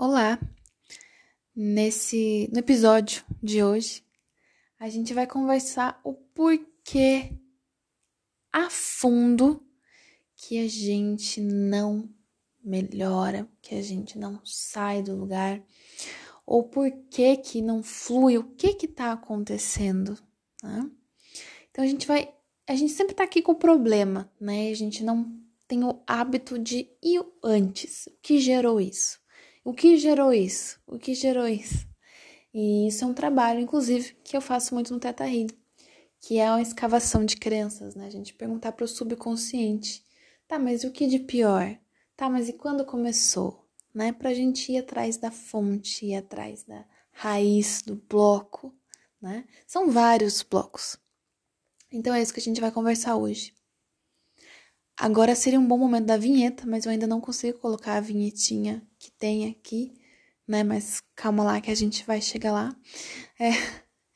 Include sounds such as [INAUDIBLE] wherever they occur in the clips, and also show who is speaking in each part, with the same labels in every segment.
Speaker 1: Olá! Nesse no episódio de hoje, a gente vai conversar o porquê a fundo que a gente não melhora, que a gente não sai do lugar, ou por que que não flui, o que que tá acontecendo, né? Então a gente vai, a gente sempre tá aqui com o problema, né? A gente não tem o hábito de ir antes. O que gerou isso? O que gerou isso? O que gerou isso? E isso é um trabalho, inclusive, que eu faço muito no Teta Healing, que é a escavação de crenças, né? A gente perguntar para o subconsciente, tá, mas o que de pior? Tá, mas e quando começou? Né? Pra gente ir atrás da fonte, ir atrás da raiz do bloco, né? São vários blocos. Então é isso que a gente vai conversar hoje. Agora seria um bom momento da vinheta, mas eu ainda não consigo colocar a vinhetinha que tem aqui, né? Mas calma lá que a gente vai chegar lá. É,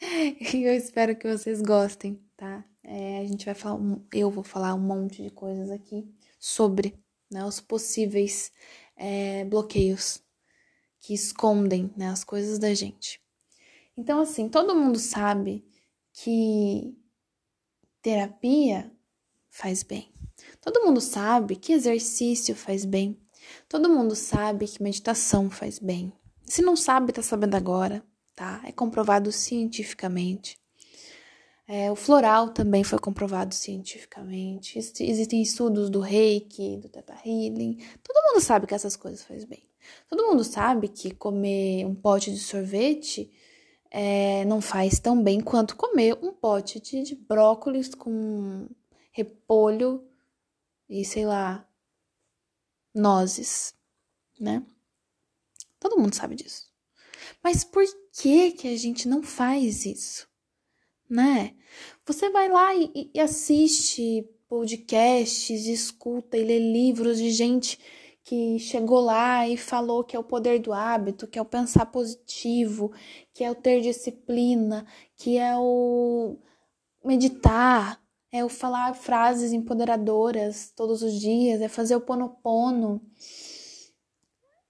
Speaker 1: [LAUGHS] eu espero que vocês gostem, tá? É, a gente vai falar, eu vou falar um monte de coisas aqui sobre né, os possíveis é, bloqueios que escondem né, as coisas da gente. Então, assim, todo mundo sabe que terapia faz bem. Todo mundo sabe que exercício faz bem. Todo mundo sabe que meditação faz bem. Se não sabe, tá sabendo agora, tá? É comprovado cientificamente. É, o floral também foi comprovado cientificamente. Existem estudos do reiki, do teta healing. Todo mundo sabe que essas coisas faz bem. Todo mundo sabe que comer um pote de sorvete é, não faz tão bem quanto comer um pote de, de brócolis com repolho e sei lá, nozes, né? Todo mundo sabe disso. Mas por que que a gente não faz isso? Né? Você vai lá e, e assiste podcasts, escuta e lê livros de gente que chegou lá e falou que é o poder do hábito, que é o pensar positivo, que é o ter disciplina, que é o meditar, é o falar frases empoderadoras todos os dias, é fazer o ponopono.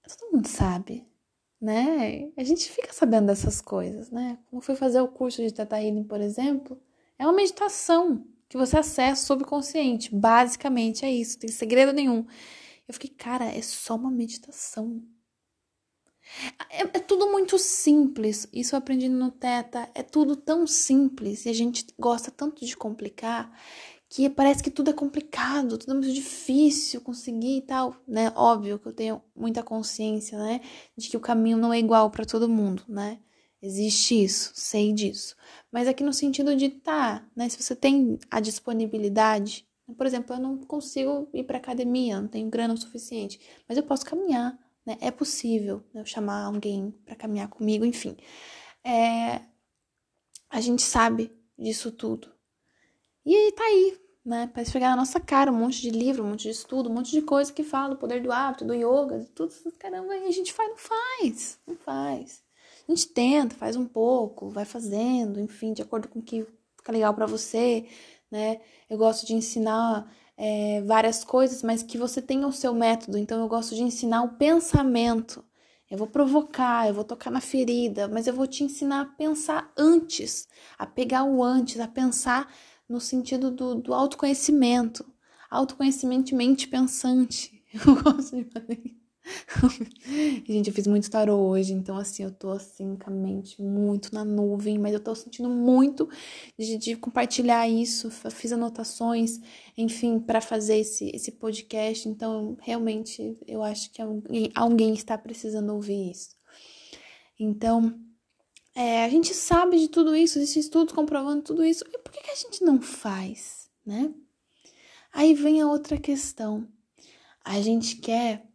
Speaker 1: Todo mundo sabe, né? A gente fica sabendo dessas coisas, né? Como foi fazer o curso de Teta Healing, por exemplo, é uma meditação que você acessa subconsciente. Basicamente é isso, não tem segredo nenhum. Eu fiquei, cara, é só uma meditação. É, é, tudo muito simples. Isso eu aprendi no Teta. É tudo tão simples e a gente gosta tanto de complicar que parece que tudo é complicado, tudo é muito difícil conseguir e tal, né? Óbvio que eu tenho muita consciência, né, de que o caminho não é igual para todo mundo, né? Existe isso, sei disso. Mas aqui no sentido de tá, né, se você tem a disponibilidade, por exemplo, eu não consigo ir para academia, não tenho grana o suficiente, mas eu posso caminhar, né? É possível né, eu chamar alguém para caminhar comigo, enfim. É, a gente sabe disso tudo. E aí tá aí, né? Para esfregar na nossa cara um monte de livro, um monte de estudo, um monte de coisa que fala do poder do hábito, do yoga, de tudo, caramba, e a gente faz, não faz, não faz. A gente tenta, faz um pouco, vai fazendo, enfim, de acordo com o que fica legal para você, né? Eu gosto de ensinar é, várias coisas, mas que você tenha o seu método. Então, eu gosto de ensinar o pensamento. Eu vou provocar, eu vou tocar na ferida, mas eu vou te ensinar a pensar antes, a pegar o antes, a pensar no sentido do, do autoconhecimento. Autoconhecimento mente pensante. [LAUGHS] Eu gosto de fazer isso. [LAUGHS] Gente, eu fiz muito tarô hoje, então assim, eu tô assim com a mente muito na nuvem, mas eu tô sentindo muito de, de compartilhar isso, fiz anotações, enfim, para fazer esse, esse podcast, então realmente eu acho que alguém, alguém está precisando ouvir isso. Então, é, a gente sabe de tudo isso, existe estudos comprovando tudo isso, e por que, que a gente não faz, né? Aí vem a outra questão. A gente quer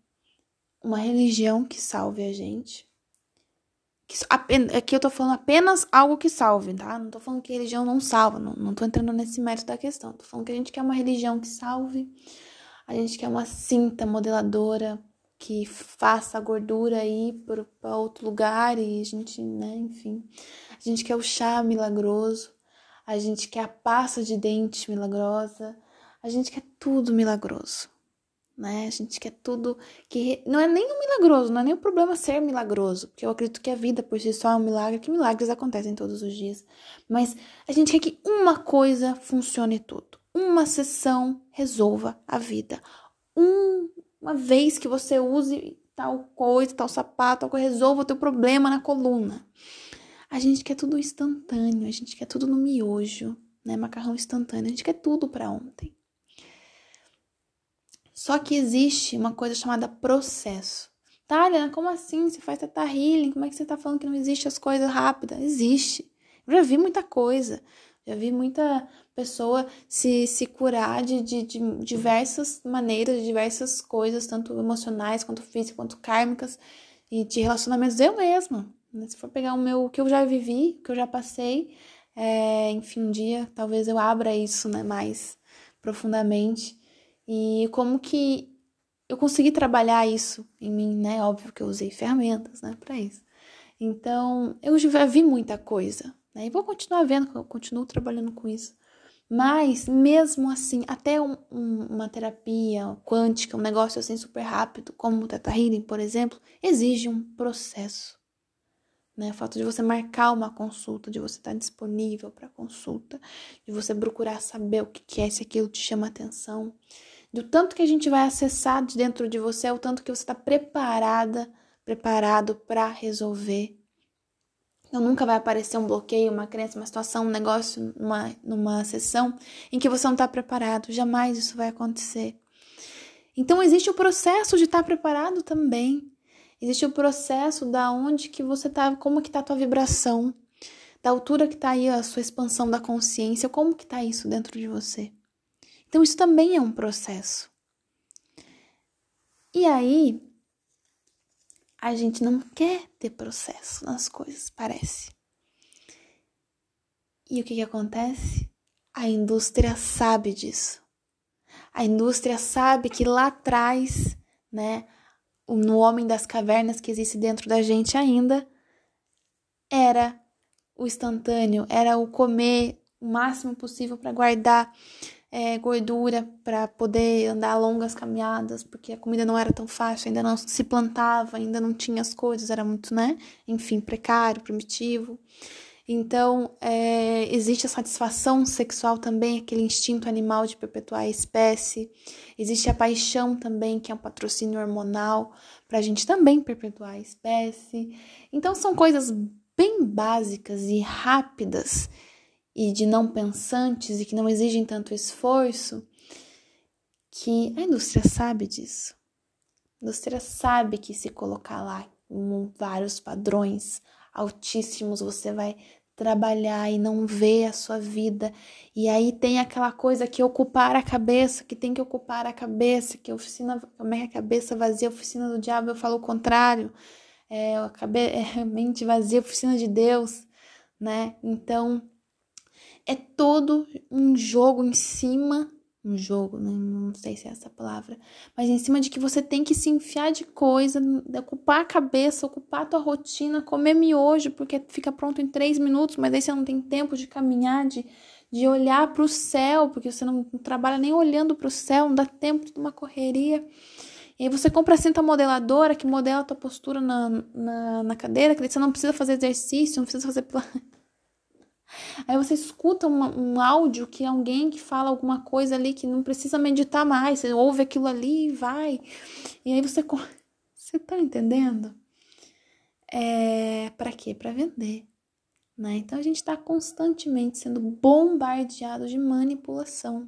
Speaker 1: uma religião que salve a gente. Que, aqui eu tô falando apenas algo que salve, tá? Não tô falando que religião não salva, não, não tô entrando nesse mérito da questão. Tô falando que a gente quer uma religião que salve, a gente quer uma cinta modeladora que faça a gordura ir para outro lugar e a gente, né, enfim. A gente quer o chá milagroso, a gente quer a pasta de dente milagrosa, a gente quer tudo milagroso, né? A gente quer tudo que não é nem um milagroso, não é nem o problema ser milagroso, porque eu acredito que a vida por si só é um milagre, que milagres acontecem todos os dias. Mas a gente quer que uma coisa funcione tudo. Uma sessão resolva a vida. Um, uma vez que você use tal coisa, tal sapato, tal coisa, resolva o teu problema na coluna. A gente quer tudo instantâneo, a gente quer tudo no miojo, né? Macarrão instantâneo, a gente quer tudo para ontem. Só que existe uma coisa chamada processo. Helena, como assim? Você faz teta healing? Como é que você tá falando que não existe as coisas rápidas? Existe. Eu já vi muita coisa. Já vi muita pessoa se, se curar de, de, de diversas maneiras, de diversas coisas, tanto emocionais, quanto físicas, quanto kármicas, e de relacionamentos eu mesma. Se for pegar o meu, o que eu já vivi, o que eu já passei, é, enfim, um dia talvez eu abra isso né, mais profundamente e como que eu consegui trabalhar isso em mim, né? Óbvio que eu usei ferramentas, né, para isso. Então, eu já vi muita coisa, né? E vou continuar vendo, eu continuo trabalhando com isso. Mas, mesmo assim, até um, um, uma terapia quântica, um negócio assim super rápido, como o Teta Healing, por exemplo, exige um processo. Né? O fato de você marcar uma consulta, de você estar disponível para consulta, de você procurar saber o que é, se aquilo te chama atenção do tanto que a gente vai acessar de dentro de você, é o tanto que você está preparada, preparado para resolver. Então nunca vai aparecer um bloqueio, uma crença, uma situação, um negócio, numa, numa sessão em que você não está preparado. Jamais isso vai acontecer. Então existe o processo de estar tá preparado também. Existe o processo da onde que você tá, como que tá a tua vibração, da altura que tá aí a sua expansão da consciência, como que tá isso dentro de você. Então, isso também é um processo. E aí, a gente não quer ter processo nas coisas, parece. E o que, que acontece? A indústria sabe disso. A indústria sabe que lá atrás, né, no homem das cavernas que existe dentro da gente ainda, era o instantâneo, era o comer o máximo possível para guardar é, gordura para poder andar longas caminhadas, porque a comida não era tão fácil, ainda não se plantava, ainda não tinha as coisas, era muito, né? Enfim, precário, primitivo. Então, é, existe a satisfação sexual também, aquele instinto animal de perpetuar a espécie. Existe a paixão também, que é um patrocínio hormonal, para a gente também perpetuar a espécie. Então, são coisas bem básicas e rápidas e de não pensantes e que não exigem tanto esforço, que a indústria sabe disso. A indústria sabe que se colocar lá com vários padrões altíssimos, você vai trabalhar e não ver a sua vida. E aí tem aquela coisa que ocupar a cabeça, que tem que ocupar a cabeça, que a oficina, como é a cabeça vazia, a oficina do diabo, eu falo o contrário. É, a, cabe, [LAUGHS] é, mente vazia, a oficina de Deus, né? Então, é todo um jogo em cima, um jogo, né? não sei se é essa palavra, mas em cima de que você tem que se enfiar de coisa, ocupar a cabeça, ocupar a tua rotina, comer miojo, porque fica pronto em três minutos, mas aí você não tem tempo de caminhar, de, de olhar para o céu, porque você não, não trabalha nem olhando para o céu, não dá tempo de uma correria. E aí você compra a cinta modeladora que modela a tua postura na, na, na cadeira, que você não precisa fazer exercício, não precisa fazer [LAUGHS] Aí você escuta uma, um áudio que é alguém que fala alguma coisa ali que não precisa meditar mais, você ouve aquilo ali e vai. E aí você. [LAUGHS] Você tá entendendo? É, para quê? Para vender. Né? Então a gente está constantemente sendo bombardeado de manipulação.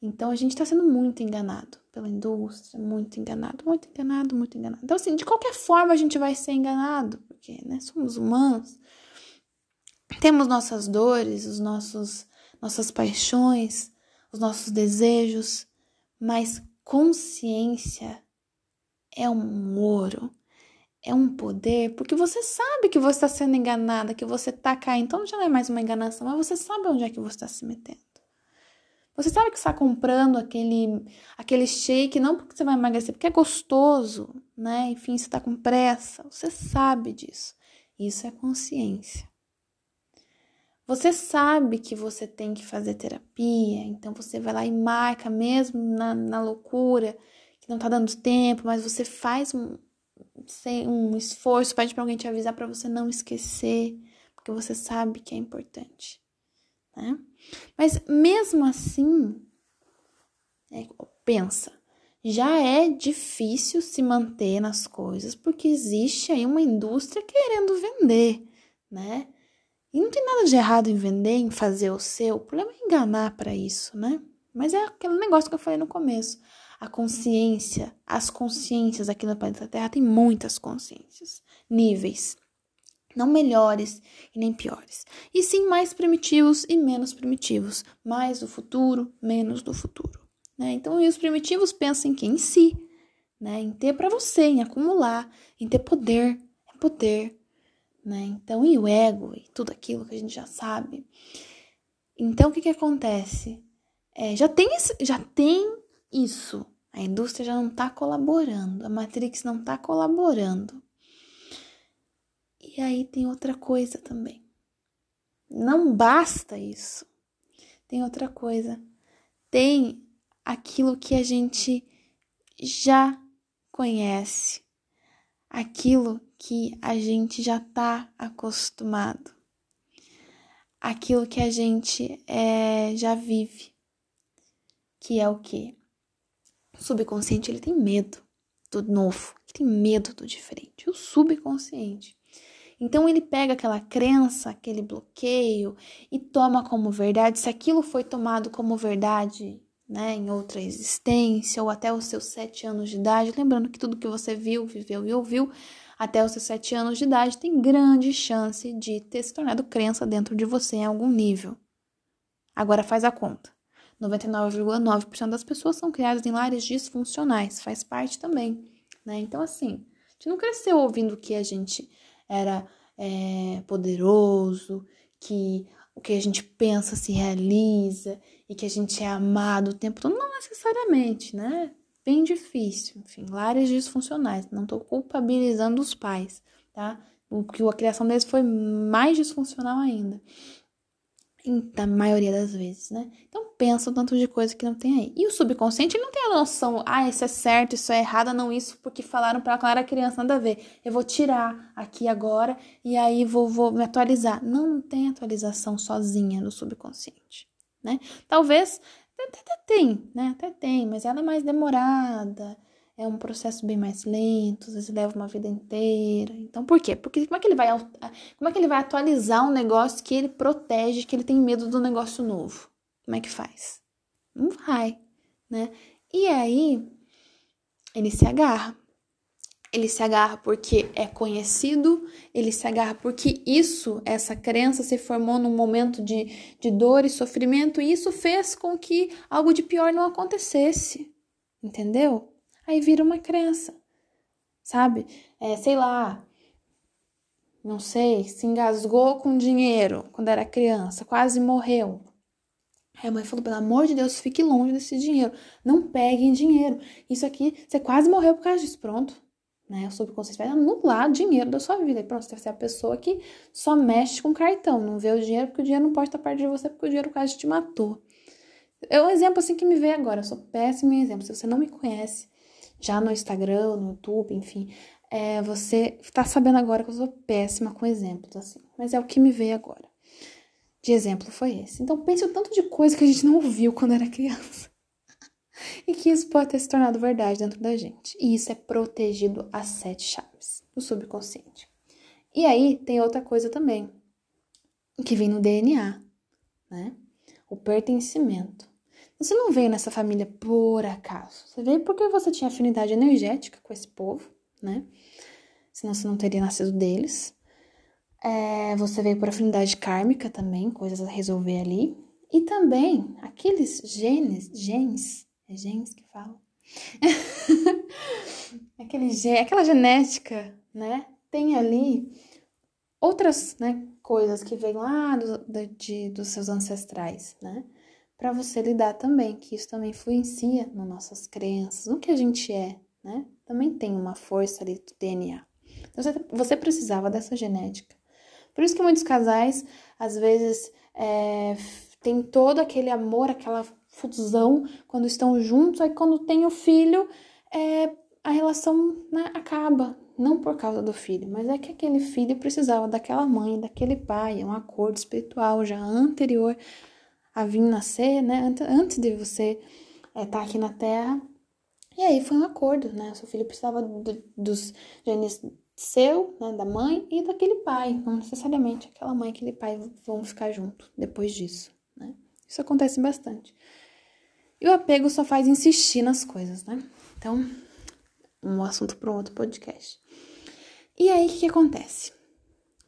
Speaker 1: Então a gente está sendo muito enganado pela indústria, muito enganado, muito enganado, muito enganado. Então, assim, de qualquer forma a gente vai ser enganado, porque né, somos humanos. Temos nossas dores, os nossos nossas paixões, os nossos desejos, mas consciência é um ouro, é um poder, porque você sabe que você está sendo enganada, que você está caindo. Então já não é mais uma enganação, mas você sabe onde é que você está se metendo. Você sabe que está comprando aquele, aquele shake não porque você vai emagrecer, porque é gostoso, né? Enfim, você está com pressa. Você sabe disso. Isso é consciência. Você sabe que você tem que fazer terapia, então você vai lá e marca mesmo na, na loucura, que não tá dando tempo, mas você faz um, um esforço, pede para alguém te avisar para você não esquecer, porque você sabe que é importante, né? Mas mesmo assim, é, pensa, já é difícil se manter nas coisas porque existe aí uma indústria querendo vender, né? E não tem nada de errado em vender, em fazer o seu. O problema é enganar para isso, né? Mas é aquele negócio que eu falei no começo. A consciência, as consciências aqui no planeta Terra tem muitas consciências, níveis. Não melhores e nem piores. E sim mais primitivos e menos primitivos. Mais do futuro, menos do futuro. Né? Então, os primitivos pensam em quem? Em si. Né? Em ter para você, em acumular, em ter poder. É poder né? Então, e o ego e tudo aquilo que a gente já sabe. Então, o que que acontece? É, já tem esse, já tem isso. A indústria já não está colaborando, a Matrix não está colaborando. E aí tem outra coisa também. Não basta isso. Tem outra coisa. Tem aquilo que a gente já conhece, aquilo que a gente já está acostumado, aquilo que a gente é, já vive, que é o que? O subconsciente ele tem medo do novo, ele tem medo do diferente, o subconsciente. Então ele pega aquela crença, aquele bloqueio e toma como verdade. Se aquilo foi tomado como verdade né, em outra existência ou até os seus sete anos de idade, lembrando que tudo que você viu, viveu e ouviu até os seus sete anos de idade tem grande chance de ter se tornado crença dentro de você em algum nível. Agora faz a conta. 99,9% das pessoas são criadas em lares disfuncionais, faz parte também, né? Então, assim, a gente não cresceu ouvindo que a gente era é, poderoso, que o que a gente pensa se realiza e que a gente é amado o tempo todo. Não necessariamente, né? Bem difícil. Enfim, lares disfuncionais. Não estou culpabilizando os pais, tá? Porque a criação deles foi mais disfuncional ainda. Da maioria das vezes, né? Então pensa o tanto de coisa que não tem aí. E o subconsciente não tem a noção, ah, isso é certo, isso é errado, não isso, porque falaram ela era criança, nada a ver. Eu vou tirar aqui agora e aí vou, vou me atualizar. Não tem atualização sozinha no subconsciente, né? Talvez até, até tem, né? Até tem, mas ela é mais demorada é um processo bem mais lento, às vezes leva uma vida inteira. Então, por quê? Porque como é que ele vai, como é que ele vai atualizar um negócio que ele protege, que ele tem medo do negócio novo? Como é que faz? Não vai, né? E aí ele se agarra. Ele se agarra porque é conhecido, ele se agarra porque isso, essa crença se formou num momento de, de dor e sofrimento, e isso fez com que algo de pior não acontecesse. Entendeu? Aí vira uma crença, sabe? É, sei lá, não sei, se engasgou com dinheiro quando era criança, quase morreu. Aí a mãe falou: pelo amor de Deus, fique longe desse dinheiro. Não peguem dinheiro. Isso aqui, você quase morreu por causa disso. Pronto. Né? O subconsciente vai anular dinheiro da sua vida. E pronto, você vai ser a pessoa que só mexe com cartão, não vê o dinheiro, porque o dinheiro não pode estar perto de você, porque o dinheiro quase te matou. É um exemplo assim que me veio agora. Eu sou péssimo em exemplo. Se você não me conhece, já no Instagram, no YouTube, enfim, é, você está sabendo agora que eu sou péssima com exemplos, assim, mas é o que me veio agora. De exemplo foi esse. Então pense o tanto de coisa que a gente não ouviu quando era criança. E que isso pode ter se tornado verdade dentro da gente. E isso é protegido às sete chaves do subconsciente. E aí tem outra coisa também, que vem no DNA, né? O pertencimento. Você não veio nessa família por acaso. Você veio porque você tinha afinidade energética com esse povo, né? Senão você não teria nascido deles. É, você veio por afinidade kármica também, coisas a resolver ali. E também aqueles genes, genes, é genes que falam? [LAUGHS] Aquele gen, aquela genética, né? Tem ali outras né, coisas que vêm lá do, de, dos seus ancestrais, né? para você lidar também, que isso também influencia nas nossas crenças, no que a gente é, né? Também tem uma força ali do DNA. Então, você, você precisava dessa genética Por isso que muitos casais, às vezes, é, tem todo aquele amor, aquela fusão quando estão juntos, aí quando tem o filho, é, a relação né, acaba. Não por causa do filho, mas é que aquele filho precisava daquela mãe, daquele pai, é um acordo espiritual já anterior a vir nascer, né? Antes de você estar é, tá aqui na Terra. E aí foi um acordo, né? Seu filho precisava do, dos genes seu, né, da mãe e daquele pai. Não necessariamente aquela mãe e aquele pai vão ficar junto depois disso, né? Isso acontece bastante. E o apego só faz insistir nas coisas, né? Então, um assunto para um outro podcast. E aí, o que, acontece?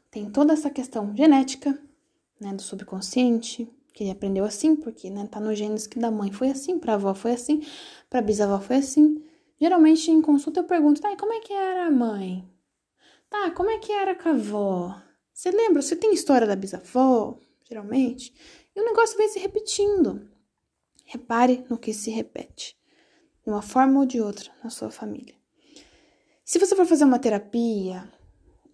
Speaker 1: Tem toda essa questão genética, né, do subconsciente, que ele aprendeu assim, porque, né, tá nos genes que da mãe foi assim, pra avó foi assim, pra bisavó foi assim. Geralmente, em consulta, eu pergunto, tá, e como é que era a mãe? Tá, como é que era com a avó? Você lembra? Você tem história da bisavó, geralmente? E o negócio vem se repetindo. Repare no que se repete, de uma forma ou de outra, na sua família. Se você for fazer uma terapia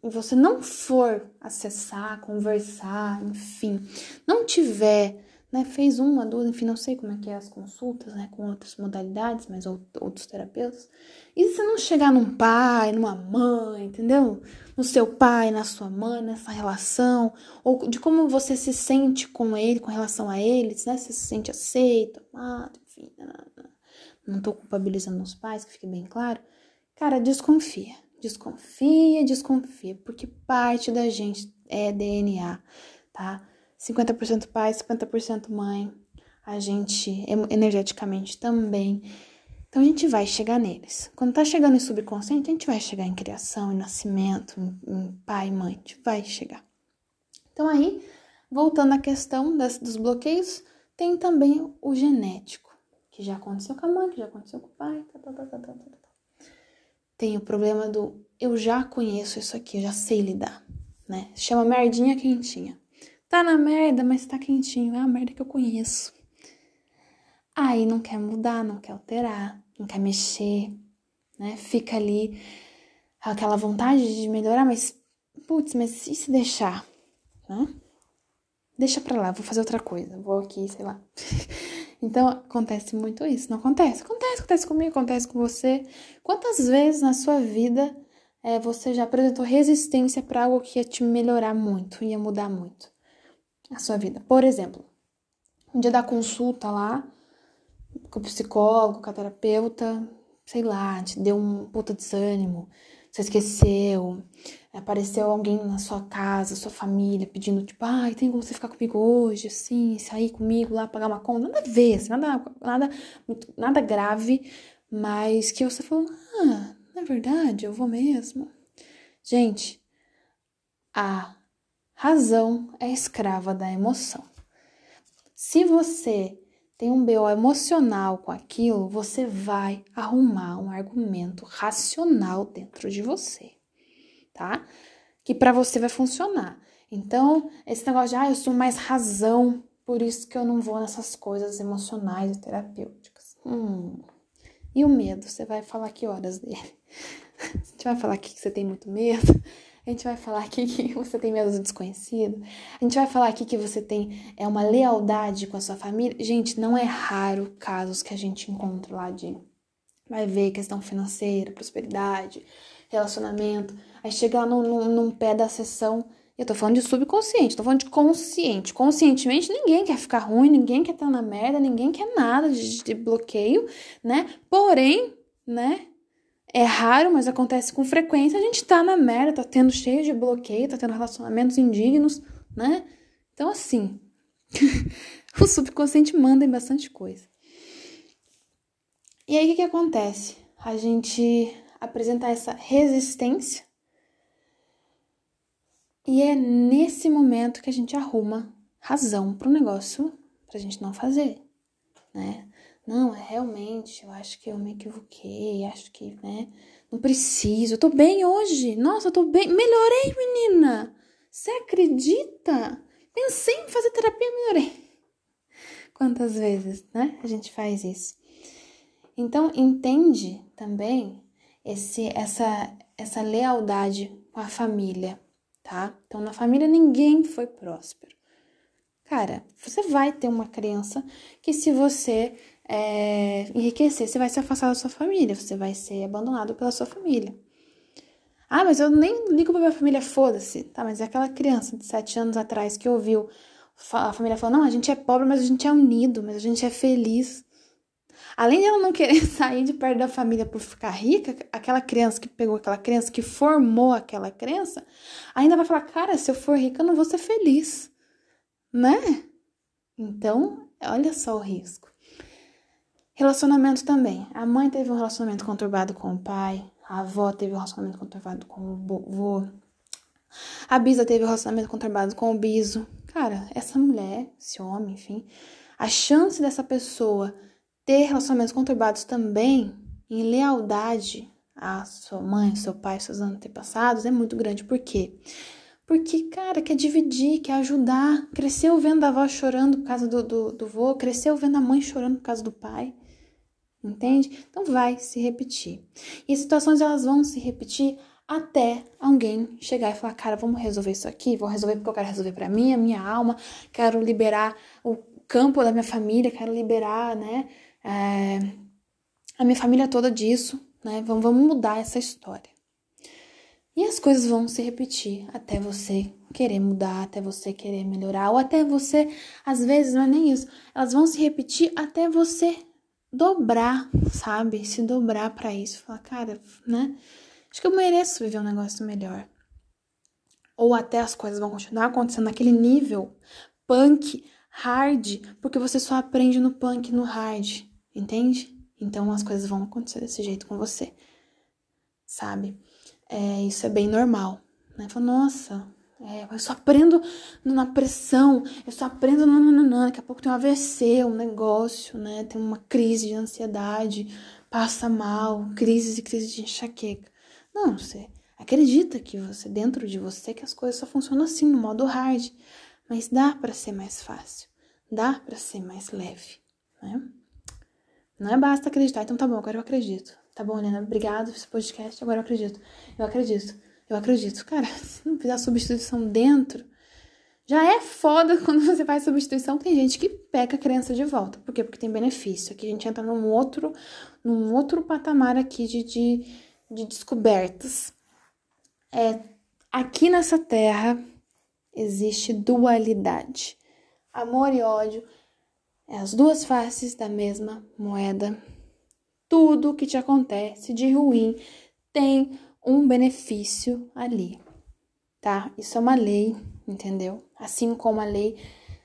Speaker 1: e você não for acessar, conversar, enfim, não tiver, né, fez uma, duas, enfim, não sei como é que é as consultas, né, com outras modalidades, mas outros terapeutas, e se não chegar num pai, numa mãe, entendeu? No seu pai, na sua mãe, nessa relação, ou de como você se sente com ele, com relação a eles, né, se se sente aceito, amado, enfim, não, não, não tô culpabilizando os pais, que fique bem claro, Cara, desconfia. Desconfia, desconfia, porque parte da gente é DNA, tá? 50% pai, 50% mãe. A gente energeticamente também. Então a gente vai chegar neles. Quando tá chegando em subconsciente, a gente vai chegar em criação, em nascimento, em, em pai mãe. A gente vai chegar. Então aí, voltando à questão das, dos bloqueios, tem também o genético, que já aconteceu com a mãe, que já aconteceu com o pai, tá, tá, tá, tá, tá, tá tem o problema do eu já conheço isso aqui, eu já sei lidar, né? Chama merdinha quentinha. Tá na merda, mas tá quentinho, é a merda que eu conheço. Aí não quer mudar, não quer alterar, não quer mexer, né? Fica ali aquela vontade de melhorar, mas putz, mas e se deixar, né? Deixa pra lá, vou fazer outra coisa, vou aqui, sei lá. [LAUGHS] Então acontece muito isso. Não acontece? Acontece, acontece comigo, acontece com você. Quantas vezes na sua vida é, você já apresentou resistência para algo que ia te melhorar muito, ia mudar muito a sua vida? Por exemplo, um dia da consulta lá com o psicólogo, com a terapeuta, sei lá, te deu um puta desânimo, você esqueceu, apareceu alguém na sua casa, sua família, pedindo, tipo, ai, tem como você ficar comigo hoje, assim, sair comigo lá, pagar uma conta? Nada a ver, assim, nada, nada, nada grave, mas que você falou, ah, na verdade, eu vou mesmo. Gente, a razão é escrava da emoção. Se você tem um BO emocional com aquilo, você vai arrumar um argumento racional dentro de você tá? Que para você vai funcionar. Então, esse negócio de, ah, eu sou mais razão, por isso que eu não vou nessas coisas emocionais e terapêuticas. Hum. E o medo? Você vai falar que horas dele? [LAUGHS] Gente vai falar que você tem muito medo. A gente vai falar aqui que [LAUGHS] você tem medo do desconhecido. A gente vai falar aqui que você tem é uma lealdade com a sua família. Gente, não é raro casos que a gente encontra lá de vai ver questão financeira, prosperidade, relacionamento. Aí chega lá num, num, num pé da sessão. Eu tô falando de subconsciente, tô falando de consciente. Conscientemente, ninguém quer ficar ruim, ninguém quer estar na merda, ninguém quer nada de, de bloqueio, né? Porém, né? É raro, mas acontece com frequência. A gente tá na merda, tá tendo cheio de bloqueio, tá tendo relacionamentos indignos, né? Então, assim, [LAUGHS] o subconsciente manda em bastante coisa. E aí, o que, que acontece? A gente apresenta essa resistência e é nesse momento que a gente arruma razão para o negócio para a gente não fazer, né? Não, é realmente, eu acho que eu me equivoquei, acho que, né? Não preciso, eu tô bem hoje. Nossa, eu tô bem. Melhorei, menina! Você acredita? Pensei em fazer terapia, melhorei. Quantas vezes, né? A gente faz isso. Então, entende também esse, essa, essa lealdade com a família tá? Então, na família ninguém foi próspero. Cara, você vai ter uma crença que se você é, enriquecer, você vai se afastar da sua família, você vai ser abandonado pela sua família. Ah, mas eu nem ligo pra minha família, foda-se. Tá, mas é aquela criança de sete anos atrás que ouviu a família falando, não, a gente é pobre, mas a gente é unido, mas a gente é feliz. Além de ela não querer [LAUGHS] sair de perto da família por ficar rica, aquela criança que pegou aquela criança, que formou aquela criança, ainda vai falar, cara, se eu for rica, eu não vou ser feliz. Né? Então, olha só o risco. Relacionamento também. A mãe teve um relacionamento conturbado com o pai, a avó teve um relacionamento conturbado com o vô, a bisa teve um relacionamento conturbado com o biso. Cara, essa mulher, esse homem, enfim, a chance dessa pessoa ter relacionamentos conturbados também em lealdade à sua mãe, seu pai, seus antepassados é muito grande. Por quê? Porque, cara, quer dividir, quer ajudar. Cresceu vendo a avó chorando por causa do, do, do vô, cresceu vendo a mãe chorando por causa do pai. Entende? Então vai se repetir. E as situações elas vão se repetir até alguém chegar e falar, cara, vamos resolver isso aqui, vou resolver porque eu quero resolver para mim, a minha alma, quero liberar o campo da minha família, quero liberar, né, é, a minha família toda disso, né, vamos, vamos mudar essa história. E as coisas vão se repetir até você querer mudar, até você querer melhorar, ou até você, às vezes, não é nem isso, elas vão se repetir até você dobrar, sabe? Se dobrar para isso, falar, cara, né? Acho que eu mereço viver um negócio melhor. Ou até as coisas vão continuar acontecendo naquele nível punk, hard, porque você só aprende no punk no hard, entende? Então as coisas vão acontecer desse jeito com você, sabe? É, isso é bem normal, né? Fala, nossa, é, eu só aprendo na pressão, eu só aprendo nananana, daqui a pouco tem um AVC, um negócio, né? Tem uma crise de ansiedade, passa mal, crise e crise de enxaqueca. Não, você acredita que você, dentro de você, que as coisas só funcionam assim, no modo hard. Mas dá para ser mais fácil, dá para ser mais leve, né? Não é basta acreditar, então tá bom, agora eu acredito. Tá bom, Helena, obrigado por esse podcast, agora eu acredito. Eu acredito, eu acredito. Cara, [LAUGHS] se não fizer substituição dentro, já é foda [LAUGHS] quando você faz substituição. Tem gente que pega a crença de volta. Por quê? Porque tem benefício. Aqui a gente entra num outro, num outro patamar aqui de, de de descobertas. É, aqui nessa terra existe dualidade. Amor e ódio é as duas faces da mesma moeda. Tudo que te acontece de ruim tem um benefício ali, tá? Isso é uma lei, entendeu? Assim como a lei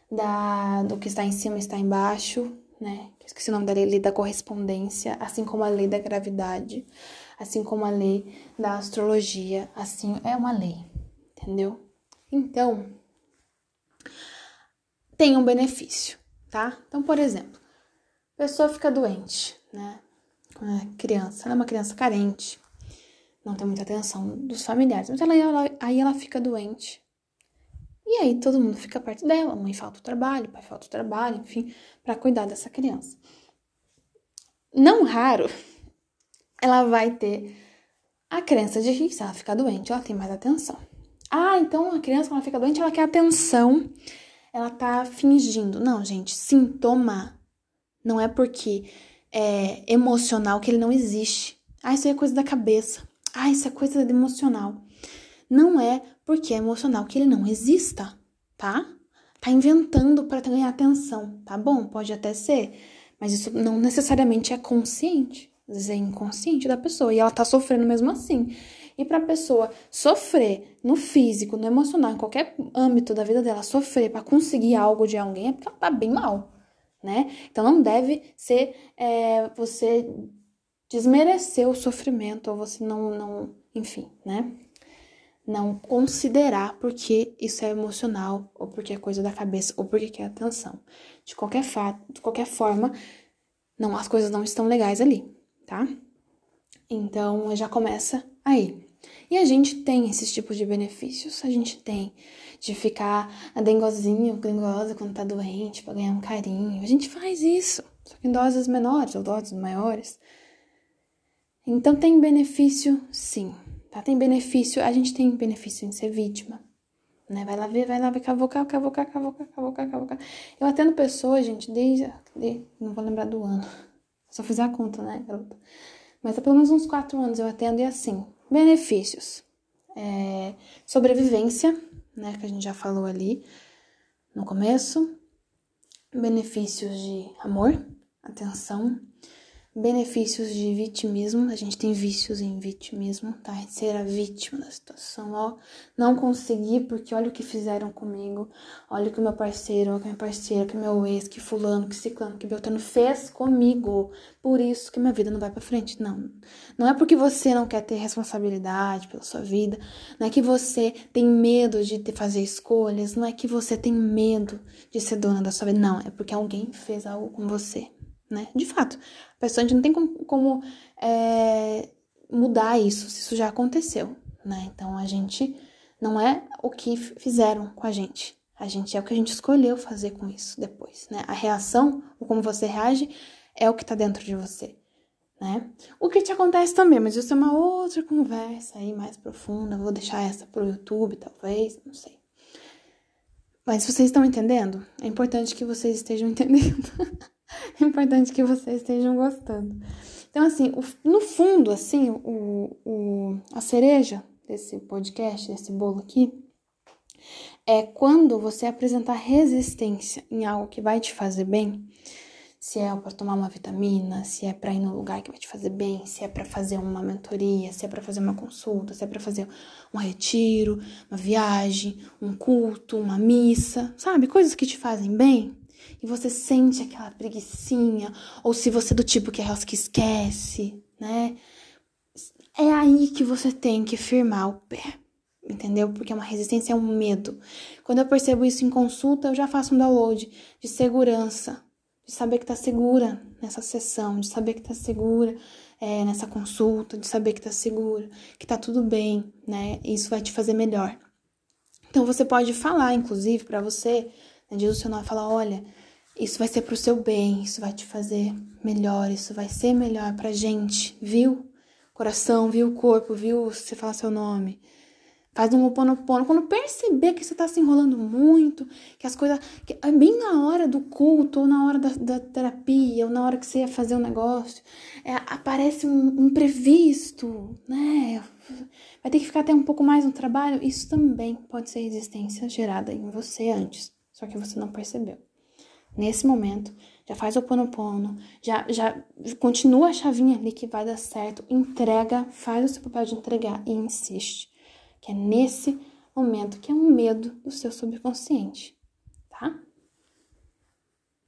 Speaker 1: da, do que está em cima está embaixo, né? Esqueci o nome da lei, lei da correspondência, assim como a lei da gravidade assim como a lei da astrologia, assim é uma lei, entendeu? Então, tem um benefício, tá? Então, por exemplo, pessoa fica doente, né? Quando é criança, ela é uma criança carente, não tem muita atenção dos familiares, mas ela, ela, aí ela fica doente. E aí todo mundo fica perto dela, a mãe falta o trabalho, o pai falta o trabalho, enfim, para cuidar dessa criança. Não raro, [LAUGHS] ela vai ter a crença de que se ela ficar doente, ela tem mais atenção. Ah, então a criança, quando ela fica doente, ela quer atenção, ela tá fingindo. Não, gente, sintoma não é porque é emocional que ele não existe. Ah, isso aí é coisa da cabeça. Ah, isso é coisa emocional. Não é porque é emocional que ele não exista, tá? Tá inventando para ganhar atenção, tá bom? Pode até ser, mas isso não necessariamente é consciente às vezes é inconsciente da pessoa e ela tá sofrendo mesmo assim. E para a pessoa sofrer no físico, no emocional, em qualquer âmbito da vida dela, sofrer para conseguir algo de alguém é porque ela tá bem mal, né? Então não deve ser é, você desmerecer o sofrimento ou você não, não, enfim, né? Não considerar porque isso é emocional ou porque é coisa da cabeça ou porque quer atenção. De qualquer fato, de qualquer forma, não as coisas não estão legais ali tá? Então já começa aí. E a gente tem esses tipos de benefícios. A gente tem de ficar a dengozinho, dengosa quando tá doente, para ganhar um carinho. A gente faz isso, só que em doses menores ou doses maiores. Então tem benefício, sim. Tá? Tem benefício, a gente tem benefício em ser vítima. né? Vai lá ver, vai lá ver, cavocar, cavocar, cavocar, cavocar, cavocar. Eu atendo pessoas, gente, desde, desde não vou lembrar do ano, só fiz a conta, né, garota? Mas há pelo menos uns quatro anos eu atendo e assim, benefícios. É, sobrevivência, né, que a gente já falou ali no começo. Benefícios de amor, atenção, benefícios de vitimismo. A gente tem vícios em vitimismo, tá? Ser a vítima da situação, ó. Não consegui porque olha o que fizeram comigo. Olha o que meu parceiro, o que minha parceira, que meu ex, que fulano, que ciclano, que Beltrano fez comigo. Por isso que minha vida não vai para frente. Não. Não é porque você não quer ter responsabilidade pela sua vida. Não é que você tem medo de fazer escolhas. Não é que você tem medo de ser dona da sua vida. Não. É porque alguém fez algo com você né? De fato, a pessoa a gente não tem como, como é, mudar isso, se isso já aconteceu, né? Então a gente não é o que fizeram com a gente. A gente é o que a gente escolheu fazer com isso depois, né? A reação, ou como você reage, é o que tá dentro de você, né? O que te acontece também, mas isso é uma outra conversa aí mais profunda. Vou deixar essa pro YouTube, talvez, não sei. Mas vocês estão entendendo? É importante que vocês estejam [LAUGHS] entendendo. [LAUGHS] importante que vocês estejam gostando. Então, assim, no fundo, assim, o, o, a cereja desse podcast, desse bolo aqui, é quando você apresentar resistência em algo que vai te fazer bem, se é para tomar uma vitamina, se é para ir num lugar que vai te fazer bem, se é para fazer uma mentoria, se é para fazer uma consulta, se é para fazer um retiro, uma viagem, um culto, uma missa, sabe? Coisas que te fazem bem e você sente aquela preguiçinha, ou se você é do tipo que é que esquece, né? É aí que você tem que firmar o pé, entendeu? Porque uma resistência é um medo. Quando eu percebo isso em consulta, eu já faço um download de segurança, de saber que tá segura nessa sessão, de saber que tá segura é, nessa consulta, de saber que tá segura, que tá tudo bem, né? Isso vai te fazer melhor. Então você pode falar, inclusive, para você, né, direcionar e falar, olha, isso vai ser pro seu bem, isso vai te fazer melhor, isso vai ser melhor pra gente, viu? Coração, viu? Corpo, viu? Você fala seu nome. Faz um oponopono. Quando perceber que você tá se enrolando muito, que as coisas. Que é bem na hora do culto, ou na hora da, da terapia, ou na hora que você ia fazer um negócio, é, aparece um imprevisto, né? Vai ter que ficar até um pouco mais no trabalho. Isso também pode ser resistência gerada em você antes, só que você não percebeu nesse momento, já faz o ponopono, já, já continua a chavinha ali que vai dar certo, entrega, faz o seu papel de entregar e insiste. Que é nesse momento que é um medo do seu subconsciente, tá?